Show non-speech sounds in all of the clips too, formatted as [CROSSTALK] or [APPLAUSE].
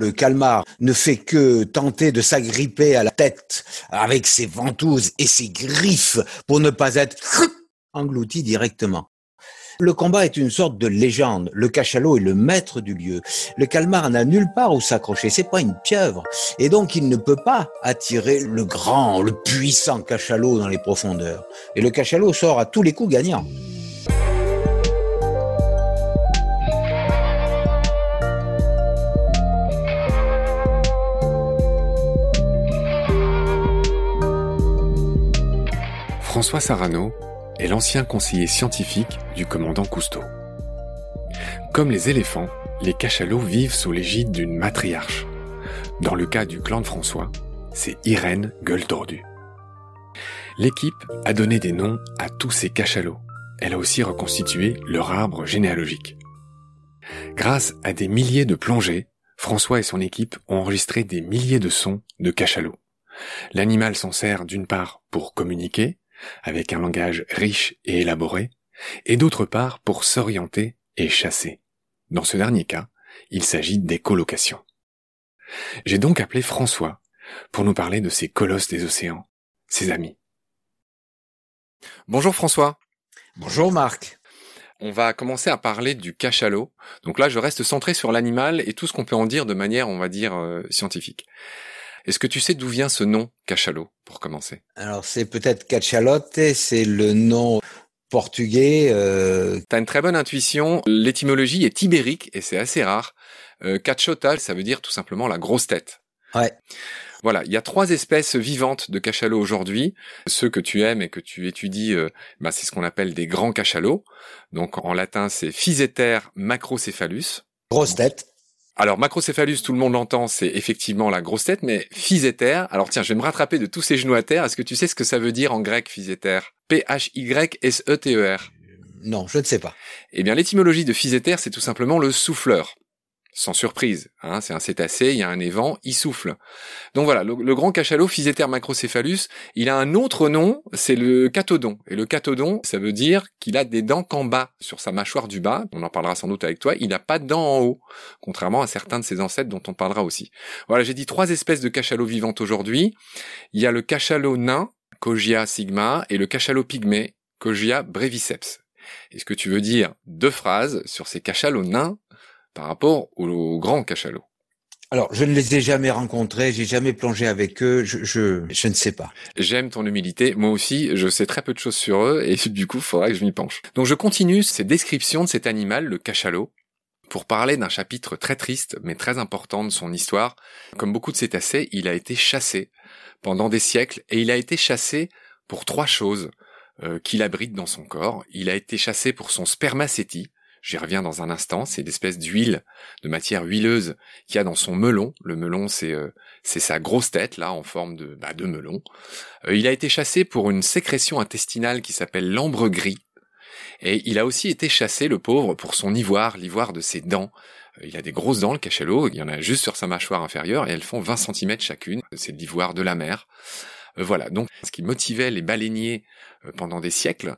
Le calmar ne fait que tenter de s'agripper à la tête avec ses ventouses et ses griffes pour ne pas être [CLEARS THROAT] englouti directement. Le combat est une sorte de légende. Le cachalot est le maître du lieu. Le calmar n'a nulle part où s'accrocher. C'est pas une pieuvre. Et donc, il ne peut pas attirer le grand, le puissant cachalot dans les profondeurs. Et le cachalot sort à tous les coups gagnant. François Sarano est l'ancien conseiller scientifique du commandant Cousteau. Comme les éléphants, les cachalots vivent sous l'égide d'une matriarche. Dans le cas du clan de François, c'est Irène Gueule Tordue. L'équipe a donné des noms à tous ces cachalots. Elle a aussi reconstitué leur arbre généalogique. Grâce à des milliers de plongées, François et son équipe ont enregistré des milliers de sons de cachalots. L'animal s'en sert d'une part pour communiquer, avec un langage riche et élaboré, et d'autre part pour s'orienter et chasser. Dans ce dernier cas, il s'agit d'écolocation. J'ai donc appelé François pour nous parler de ces colosses des océans, ses amis. Bonjour François. Bonjour Marc. On va commencer à parler du cachalot. Donc là, je reste centré sur l'animal et tout ce qu'on peut en dire de manière, on va dire, euh, scientifique. Est-ce que tu sais d'où vient ce nom cachalot, pour commencer? Alors c'est peut-être cachalote, c'est le nom portugais. Euh... T'as une très bonne intuition. L'étymologie est ibérique et c'est assez rare. Euh, cachota, ça veut dire tout simplement la grosse tête. Ouais. Voilà, il y a trois espèces vivantes de cachalots aujourd'hui. Ceux que tu aimes et que tu étudies, euh, bah, c'est ce qu'on appelle des grands cachalots. Donc en latin, c'est Physeter macrocephalus. Grosse tête. Alors macrocéphalus, tout le monde l'entend, c'est effectivement la grosse tête, mais physéter, alors tiens, je vais me rattraper de tous ces genoux à terre. Est-ce que tu sais ce que ça veut dire en grec physéter P-H-Y-S-E-T-E-R. Non, je ne sais pas. Eh bien, l'étymologie de physéter, c'est tout simplement le souffleur sans surprise. Hein, c'est un cétacé, il y a un évent, il souffle. Donc voilà, le, grand cachalot Physeter macrocéphalus, il a un autre nom, c'est le catodon. Et le catodon, ça veut dire qu'il a des dents qu'en bas, sur sa mâchoire du bas, on en parlera sans doute avec toi, il n'a pas de dents en haut, contrairement à certains de ses ancêtres dont on parlera aussi. Voilà, j'ai dit trois espèces de cachalots vivantes aujourd'hui. Il y a le cachalot nain, Cogia sigma, et le cachalot pygmée, Cogia breviceps. Est-ce que tu veux dire deux phrases sur ces cachalots nains par rapport aux, grands cachalots alors, je ne les ai jamais rencontrés, j'ai jamais plongé avec eux, je, je, je ne sais pas. J'aime ton humilité, moi aussi, je sais très peu de choses sur eux, et [LAUGHS] du coup, il faudra que je m'y penche. Donc, je continue ces descriptions de cet animal, le cachalot, pour parler d'un chapitre très triste, mais très important de son histoire. Comme beaucoup de cétacés, il a été chassé pendant des siècles, et il a été chassé pour trois choses euh, qu'il abrite dans son corps. Il a été chassé pour son spermacétie, J'y reviens dans un instant. C'est l'espèce d'huile, de matière huileuse qu'il y a dans son melon. Le melon, c'est euh, sa grosse tête là, en forme de bah, de melon. Euh, il a été chassé pour une sécrétion intestinale qui s'appelle l'ambre gris. Et il a aussi été chassé, le pauvre, pour son ivoire, l'ivoire de ses dents. Euh, il a des grosses dents, le cachalot. Il y en a juste sur sa mâchoire inférieure et elles font 20 cm chacune. C'est l'ivoire de la mer. Voilà. Donc, ce qui motivait les baleiniers pendant des siècles,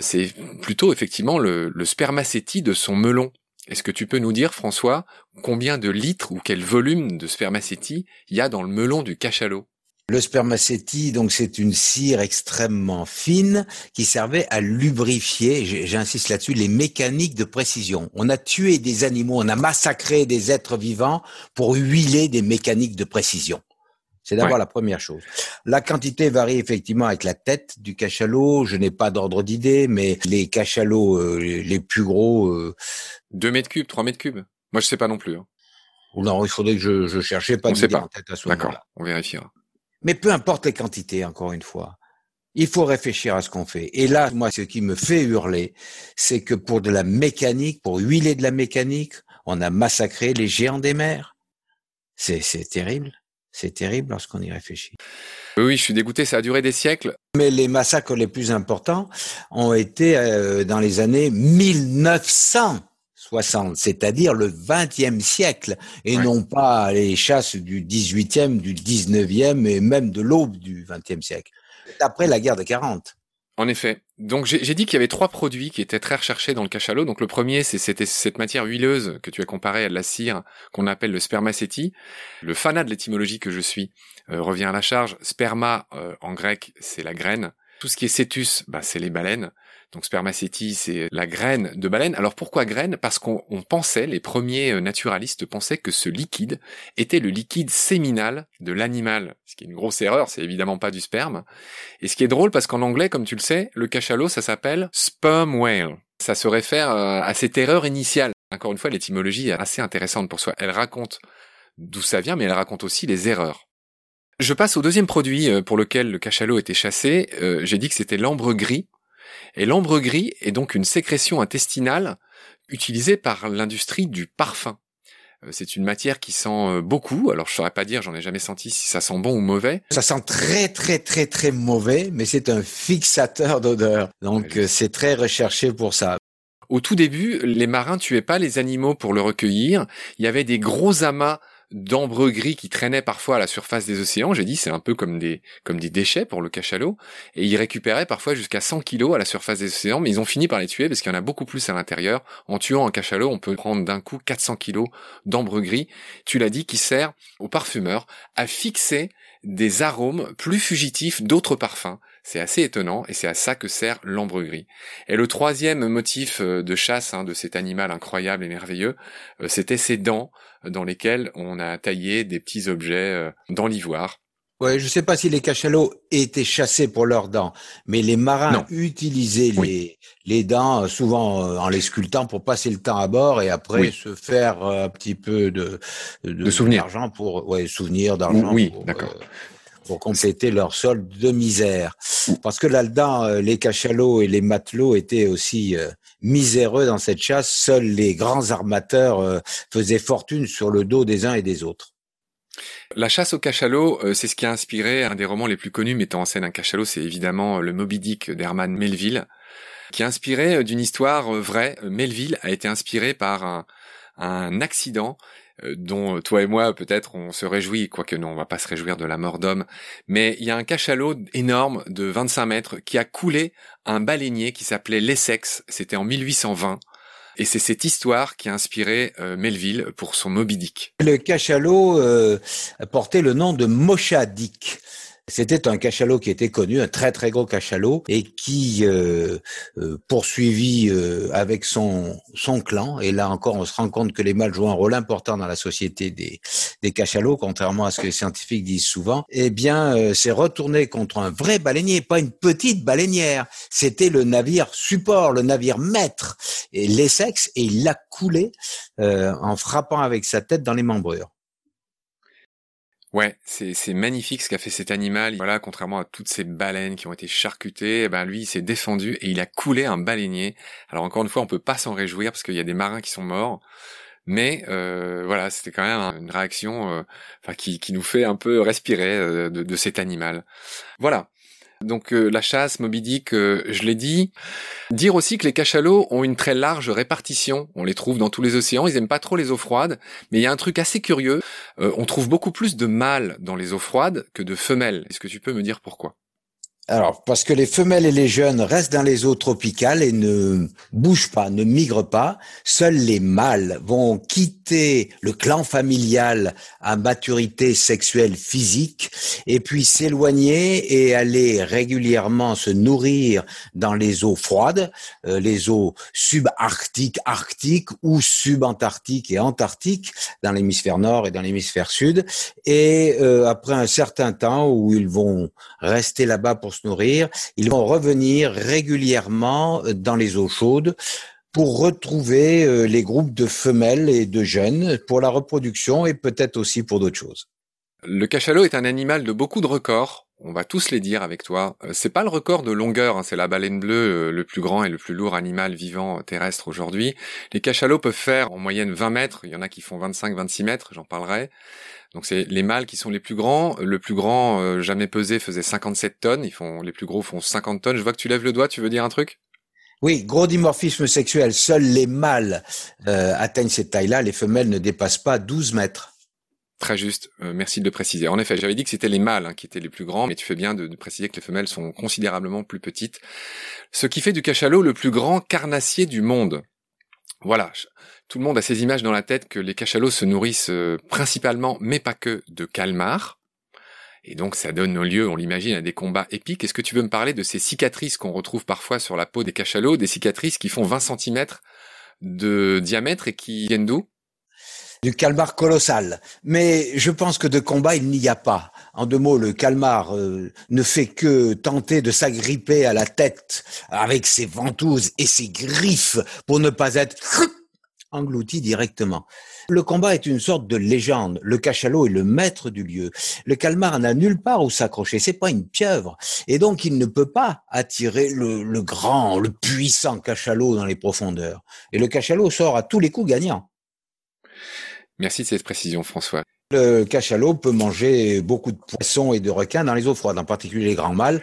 c'est plutôt effectivement le, le spermacétie de son melon. Est-ce que tu peux nous dire, François, combien de litres ou quel volume de spermacétie il y a dans le melon du cachalot? Le spermacétie, donc c'est une cire extrêmement fine qui servait à lubrifier, j'insiste là-dessus, les mécaniques de précision. On a tué des animaux, on a massacré des êtres vivants pour huiler des mécaniques de précision. C'est d'abord la première chose. La quantité varie effectivement avec la tête du cachalot. Je n'ai pas d'ordre d'idée, mais les cachalots euh, les plus gros... Euh... 2 mètres cubes, 3 mètres cubes? Moi, je sais pas non plus. Hein. Non, il faudrait que je, je cherchais pas. On sait pas. D'accord, on vérifiera. Mais peu importe les quantités, encore une fois. Il faut réfléchir à ce qu'on fait. Et là, moi, ce qui me fait hurler, c'est que pour de la mécanique, pour huiler de la mécanique, on a massacré les géants des mers. C'est terrible. C'est terrible lorsqu'on y réfléchit. Oui, je suis dégoûté, ça a duré des siècles. Mais les massacres les plus importants ont été euh, dans les années 1960, c'est-à-dire le XXe siècle, et non pas les chasses du XVIIIe, du XIXe et même de l'aube du XXe siècle. Après la guerre de 40. En effet. Donc j'ai dit qu'il y avait trois produits qui étaient très recherchés dans le cachalot. Donc le premier, c'était cette matière huileuse que tu as comparée à de la cire qu'on appelle le spermaceti. Le fanat de l'étymologie que je suis euh, revient à la charge. Sperma euh, en grec, c'est la graine. Tout ce qui est cétus, bah, c'est les baleines. Donc spermaceti, c'est la graine de baleine. Alors pourquoi graine? Parce qu'on pensait, les premiers euh, naturalistes pensaient que ce liquide était le liquide séminal de l'animal. Ce qui est une grosse erreur, c'est évidemment pas du sperme. Et ce qui est drôle parce qu'en anglais, comme tu le sais, le cachalot, ça s'appelle sperm whale. Ça se réfère euh, à cette erreur initiale. Encore une fois, l'étymologie est assez intéressante pour soi. Elle raconte d'où ça vient, mais elle raconte aussi les erreurs. Je passe au deuxième produit euh, pour lequel le cachalot était chassé. J'ai dit que c'était l'ambre gris. Et l'ambre gris est donc une sécrétion intestinale utilisée par l'industrie du parfum. Euh, c'est une matière qui sent euh, beaucoup. Alors je saurais pas dire, j'en ai jamais senti si ça sent bon ou mauvais. Ça sent très très très très mauvais, mais c'est un fixateur d'odeur. Donc c'est très recherché pour ça. Au tout début, les marins tuaient pas les animaux pour le recueillir. Il y avait des gros amas d'ambre gris qui traînaient parfois à la surface des océans. J'ai dit c'est un peu comme des comme des déchets pour le cachalot et ils récupéraient parfois jusqu'à 100 kilos à la surface des océans, mais ils ont fini par les tuer parce qu'il y en a beaucoup plus à l'intérieur. En tuant un cachalot, on peut prendre d'un coup 400 kilos d'ambre gris. Tu l'as dit, qui sert aux parfumeurs à fixer des arômes plus fugitifs d'autres parfums. C'est assez étonnant et c'est à ça que sert l'ambre gris. Et le troisième motif euh, de chasse hein, de cet animal incroyable et merveilleux, euh, c'était ses dents euh, dans lesquelles on a taillé des petits objets dans l'ivoire. Ouais, je sais pas si les cachalots étaient chassés pour leurs dents, mais les marins utilisaient les, les dents souvent en les sculptant pour passer le temps à bord et après se faire un petit peu de, de, de souvenirs d'argent pour ouais souvenirs d'argent. Oui, d'accord pour compléter leur solde de misère. Parce que là-dedans, euh, les cachalots et les matelots étaient aussi euh, miséreux dans cette chasse. Seuls les grands armateurs euh, faisaient fortune sur le dos des uns et des autres. La chasse au cachalot, c'est ce qui a inspiré un des romans les plus connus mettant en scène un cachalot, c'est évidemment le Moby Dick d'Herman Melville, qui est inspiré d'une histoire vraie. Melville a été inspiré par un, un accident euh, dont toi et moi peut-être on se réjouit, quoique non, on va pas se réjouir de la mort d'homme, mais il y a un cachalot énorme de 25 mètres qui a coulé un baleinier qui s'appelait l'Essex, c'était en 1820. Et c'est cette histoire qui a inspiré euh, Melville pour son Moby Dick. Le cachalot euh, portait le nom de Moshadick. C'était un cachalot qui était connu, un très très gros cachalot, et qui euh, euh, poursuivit euh, avec son clan. Et là encore, on se rend compte que les mâles jouent un rôle important dans la société des cachalots, contrairement à ce que les scientifiques disent souvent. Eh bien, euh, c'est retourné contre un vrai baleinier, pas une petite baleinière. C'était le navire support, le navire maître, et l'Essex, et il l'a coulé en frappant avec sa tête dans les membrures. Ouais, c'est magnifique ce qu'a fait cet animal. Voilà, contrairement à toutes ces baleines qui ont été charcutées, eh ben lui il s'est défendu et il a coulé un baleinier. Alors encore une fois, on peut pas s'en réjouir parce qu'il y a des marins qui sont morts. Mais euh, voilà, c'était quand même une réaction euh, qui, nous fait un peu respirer euh, de cet animal. Voilà. Donc euh, la chasse, Moby Dick, euh, je l'ai dit. Dire aussi que les cachalots ont une très large répartition. On les trouve dans tous les océans. Ils aiment pas trop les eaux froides, mais il y a un truc assez curieux. Euh, on trouve beaucoup plus de mâles dans les eaux froides que de femelles. Est-ce que tu peux me dire pourquoi? Alors, parce que les femelles et les jeunes restent dans les eaux tropicales et ne bougent pas, ne migrent pas. Seuls les mâles vont quitter le clan familial à maturité sexuelle physique et puis s'éloigner et aller régulièrement se nourrir dans les eaux froides, euh, les eaux subarctiques, arctiques ou subantarctiques et antarctiques dans l'hémisphère nord et dans l'hémisphère sud. Et euh, après un certain temps où ils vont rester là-bas pour nourrir, ils vont revenir régulièrement euh, dans les eaux chaudes pour retrouver euh, les groupes de femelles et de jeunes pour la reproduction et peut-être aussi pour d'autres choses. Le cachalot est un animal de beaucoup de records. On va tous les dire avec toi. Euh, c'est pas le record de longueur, hein, c'est la baleine bleue le plus grand et le plus lourd animal vivant terrestre aujourd'hui. Les cachalots peuvent faire en moyenne 20 mètres, il y en a qui font 25-26 mètres, j'en parlerai. Donc c'est les mâles qui sont les plus grands. Le plus grand euh, jamais pesé faisait 57 tonnes. Ils font les plus gros font 50 tonnes. Je vois que tu lèves le doigt. Tu veux dire un truc? Oui, gros dimorphisme sexuel. Seuls les mâles euh, atteignent cette taille-là. Les femelles ne dépassent pas 12 mètres. Très juste, euh, merci de le préciser. En effet, j'avais dit que c'était les mâles hein, qui étaient les plus grands, mais tu fais bien de, préciser que les femelles sont considérablement plus petites. Ce qui fait du cachalot le plus grand carnassier du monde. Voilà, tout le monde a ces images dans la tête que les cachalots se nourrissent euh, principalement, mais pas que, de calmars. Et donc ça donne lieu, on l'imagine, à des combats épiques. Est-ce que tu veux me parler de ces cicatrices qu'on retrouve parfois sur la peau des cachalots, des cicatrices qui font 20 cm de diamètre et qui viennent d'où? Du calmar colossal. Mais je pense que de combat, il n'y a pas. En deux mots, le calmar euh, ne fait que tenter de s'agripper à la tête avec ses ventouses et ses griffes pour ne pas être [LAUGHS] englouti directement. Le combat est une sorte de légende. Le cachalot est le maître du lieu. Le calmar n'a nulle part où s'accrocher. C'est pas une pieuvre. Et donc, il ne peut pas attirer le, le grand, le puissant cachalot dans les profondeurs. Et le cachalot sort à tous les coups gagnant. Merci de cette précision, François. Le cachalot peut manger beaucoup de poissons et de requins dans les eaux froides, en particulier les grands mâles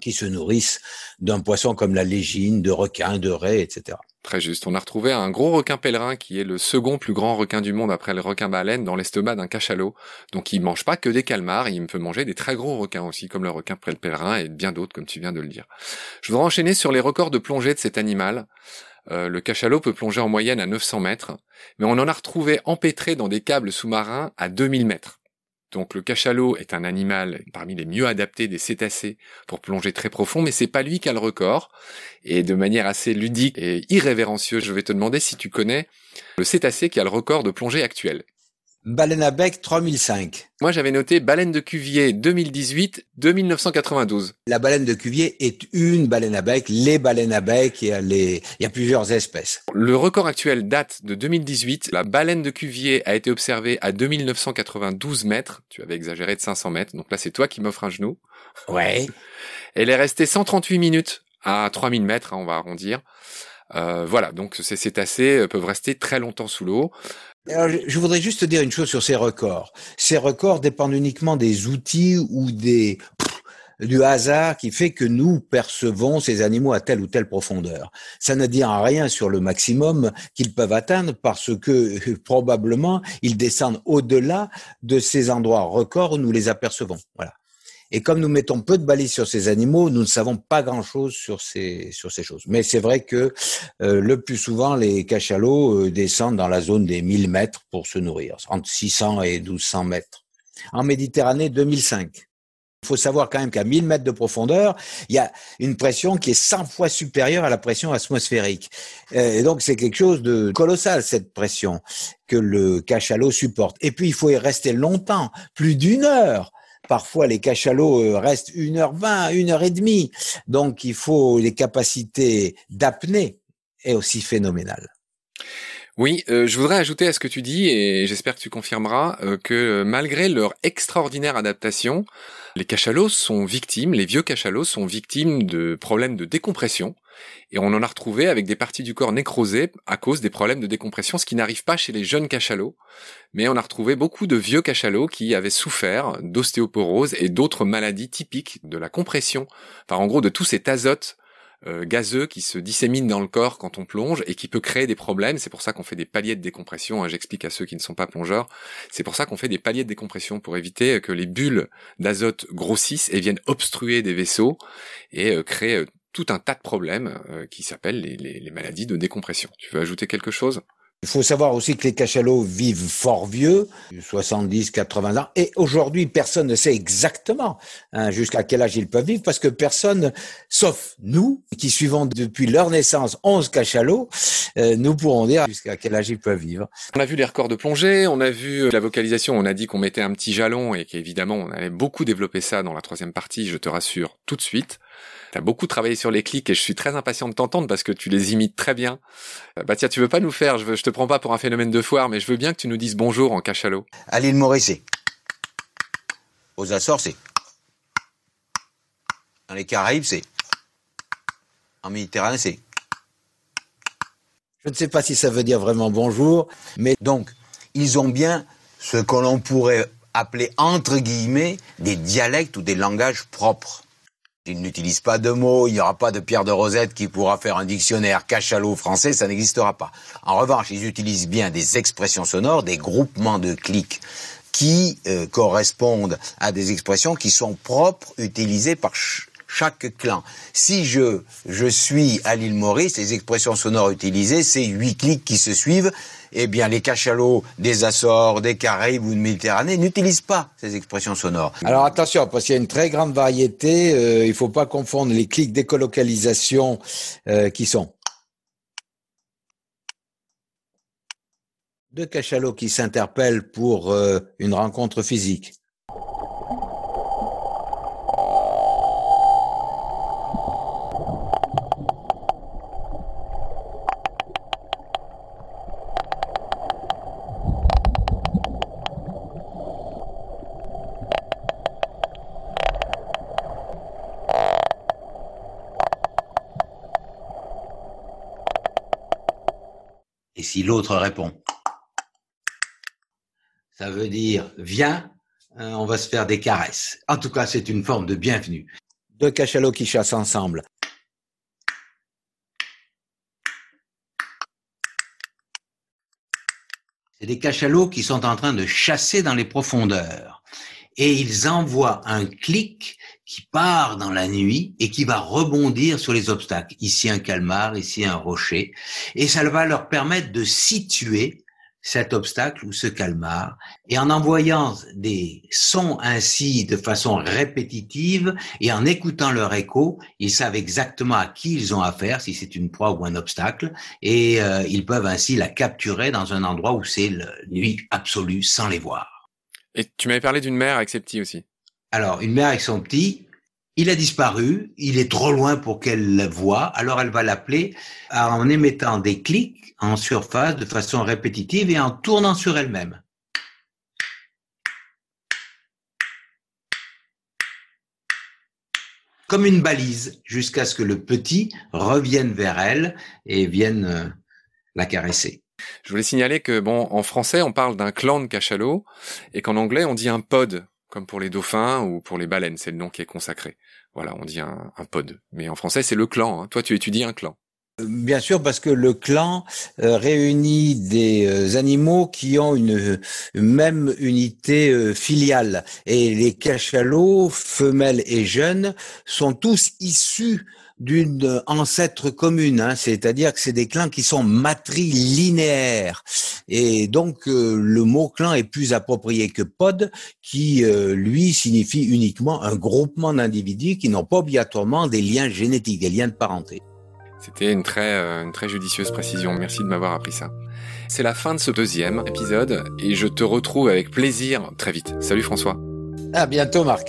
qui se nourrissent d'un poisson comme la légine, de requins, de raies, etc. Très juste. On a retrouvé un gros requin pèlerin qui est le second plus grand requin du monde après le requin baleine dans l'estomac d'un cachalot. Donc il mange pas que des calmars, il peut manger des très gros requins aussi, comme le requin pèlerin et bien d'autres, comme tu viens de le dire. Je voudrais enchaîner sur les records de plongée de cet animal. Euh, le cachalot peut plonger en moyenne à 900 mètres, mais on en a retrouvé empêtré dans des câbles sous-marins à 2000 mètres. Donc le cachalot est un animal parmi les mieux adaptés des cétacés pour plonger très profond, mais c'est pas lui qui a le record. Et de manière assez ludique et irrévérencieuse, je vais te demander si tu connais le cétacé qui a le record de plongée actuel. Baleine à bec 3005. Moi, j'avais noté baleine de Cuvier 2018 2992. La baleine de Cuvier est une baleine à bec. Les baleines à bec, il y a, il y a plusieurs espèces. Le record actuel date de 2018. La baleine de Cuvier a été observée à 2992 mètres. Tu avais exagéré de 500 mètres. Donc là, c'est toi qui m'offres un genou. Ouais. [LAUGHS] Elle est restée 138 minutes à 3000 mètres, hein, on va arrondir. Euh, voilà, donc ces cétacés peuvent rester très longtemps sous l'eau. Je voudrais juste te dire une chose sur ces records. Ces records dépendent uniquement des outils ou des du hasard qui fait que nous percevons ces animaux à telle ou telle profondeur. Ça ne dit rien sur le maximum qu'ils peuvent atteindre parce que [LAUGHS] probablement ils descendent au-delà de ces endroits records où nous les apercevons. Voilà. Et comme nous mettons peu de balises sur ces animaux, nous ne savons pas grand-chose sur ces sur ces choses. Mais c'est vrai que euh, le plus souvent, les cachalots euh, descendent dans la zone des 1000 mètres pour se nourrir, entre 600 et 1200 mètres. En Méditerranée, 2005. Il faut savoir quand même qu'à 1000 mètres de profondeur, il y a une pression qui est 100 fois supérieure à la pression atmosphérique. Euh, et donc c'est quelque chose de colossal cette pression que le cachalot supporte. Et puis il faut y rester longtemps, plus d'une heure Parfois, les cachalots euh, restent 1h20, 1h30. Donc, il faut les capacités d'apnée est aussi phénoménales. Oui, euh, je voudrais ajouter à ce que tu dis, et j'espère que tu confirmeras, euh, que malgré leur extraordinaire adaptation, les cachalots sont victimes, les vieux cachalots sont victimes de problèmes de décompression, et on en a retrouvé avec des parties du corps nécrosées à cause des problèmes de décompression, ce qui n'arrive pas chez les jeunes cachalots. Mais on a retrouvé beaucoup de vieux cachalots qui avaient souffert d'ostéoporose et d'autres maladies typiques de la compression. Enfin, en gros, de tout cet azote euh, gazeux qui se dissémine dans le corps quand on plonge et qui peut créer des problèmes. C'est pour ça qu'on fait des paliers de décompression. Hein, j'explique à ceux qui ne sont pas plongeurs. C'est pour ça qu'on fait des paliers de décompression pour éviter que les bulles d'azote grossissent et viennent obstruer des vaisseaux et euh, créer euh, tout un tas de problèmes euh, qui s'appellent les, les, maladies de décompression. Tu veux ajouter quelque chose? Il faut savoir aussi que les cachalots vivent fort vieux, 70, 80 ans, et aujourd'hui personne ne sait exactement hein, jusqu'à quel âge ils peuvent vivre, parce que personne, sauf nous, qui suivons depuis leur naissance 11 cachalots, euh, nous pourrons dire jusqu'à quel âge ils peuvent vivre. On a vu les records de plongée, on a vu euh, la vocalisation, on a dit qu'on mettait un petit jalon et qu'évidemment on allait beaucoup développer ça dans la troisième partie, je te rassure tout de suite. T'as beaucoup travaillé sur les clics et je suis très impatient de t'entendre parce que tu les imites très bien. Euh, bah tiens, tu veux pas nous faire, je, veux, je te prends pas pour un phénomène de foire, mais je veux bien que tu nous dises bonjour en cachalot. À l'île Maurice, Aux Açores, c'est. Dans les Caraïbes, c'est. En Méditerranée, c'est. Je ne sais pas si ça veut dire vraiment bonjour, mais donc, ils ont bien ce que l'on pourrait appeler entre guillemets des dialectes ou des langages propres. Ils n'utilisent pas de mots, il n'y aura pas de Pierre de Rosette qui pourra faire un dictionnaire cachalot français, ça n'existera pas. En revanche, ils utilisent bien des expressions sonores, des groupements de clics qui euh, correspondent à des expressions qui sont propres, utilisées par chaque clan. Si je, je suis à l'île Maurice, les expressions sonores utilisées, c'est huit clics qui se suivent. Eh bien, les cachalots des Açores, des Caraïbes ou de Méditerranée n'utilisent pas ces expressions sonores. Alors attention, parce qu'il y a une très grande variété. Euh, il ne faut pas confondre les clics d'écolocalisation euh, qui sont deux cachalots qui s'interpellent pour euh, une rencontre physique. Si l'autre répond ça veut dire viens, hein, on va se faire des caresses. En tout cas, c'est une forme de bienvenue. Deux cachalots qui chassent ensemble. C'est des cachalots qui sont en train de chasser dans les profondeurs. Et ils envoient un clic qui part dans la nuit et qui va rebondir sur les obstacles. Ici un calmar, ici un rocher. Et ça va leur permettre de situer cet obstacle ou ce calmar, et en envoyant des sons ainsi de façon répétitive et en écoutant leur écho, ils savent exactement à qui ils ont affaire, si c'est une proie ou un obstacle, et euh, ils peuvent ainsi la capturer dans un endroit où c'est la nuit absolue sans les voir. Et tu m'avais parlé d'une mère avec ses petits aussi. Alors, une mère avec son petit, il a disparu, il est trop loin pour qu'elle le voie, alors elle va l'appeler en émettant des clics en surface de façon répétitive et en tournant sur elle-même. Comme une balise, jusqu'à ce que le petit revienne vers elle et vienne euh, la caresser. Je voulais signaler que, bon, en français, on parle d'un clan de cachalots et qu'en anglais, on dit un pod comme pour les dauphins ou pour les baleines, c'est le nom qui est consacré. Voilà, on dit un, pod. Mais en français, c'est le clan. Hein. Toi, tu étudies un clan. Euh, bien sûr, parce que le clan euh, réunit des euh, animaux qui ont une, même unité filiale. Et les cachalots, femelles et jeunes, sont tous issus d'une ancêtre commune, hein, c'est-à-dire que c'est des clans qui sont matrilinéaires. Et donc le mot clan est plus approprié que pod, qui lui signifie uniquement un groupement d'individus qui n'ont pas obligatoirement des liens génétiques, des liens de parenté. C'était une très, euh, une très judicieuse précision. Merci de m'avoir appris ça. C'est la fin de ce deuxième épisode et je te retrouve avec plaisir très vite. Salut François. À bientôt Marc.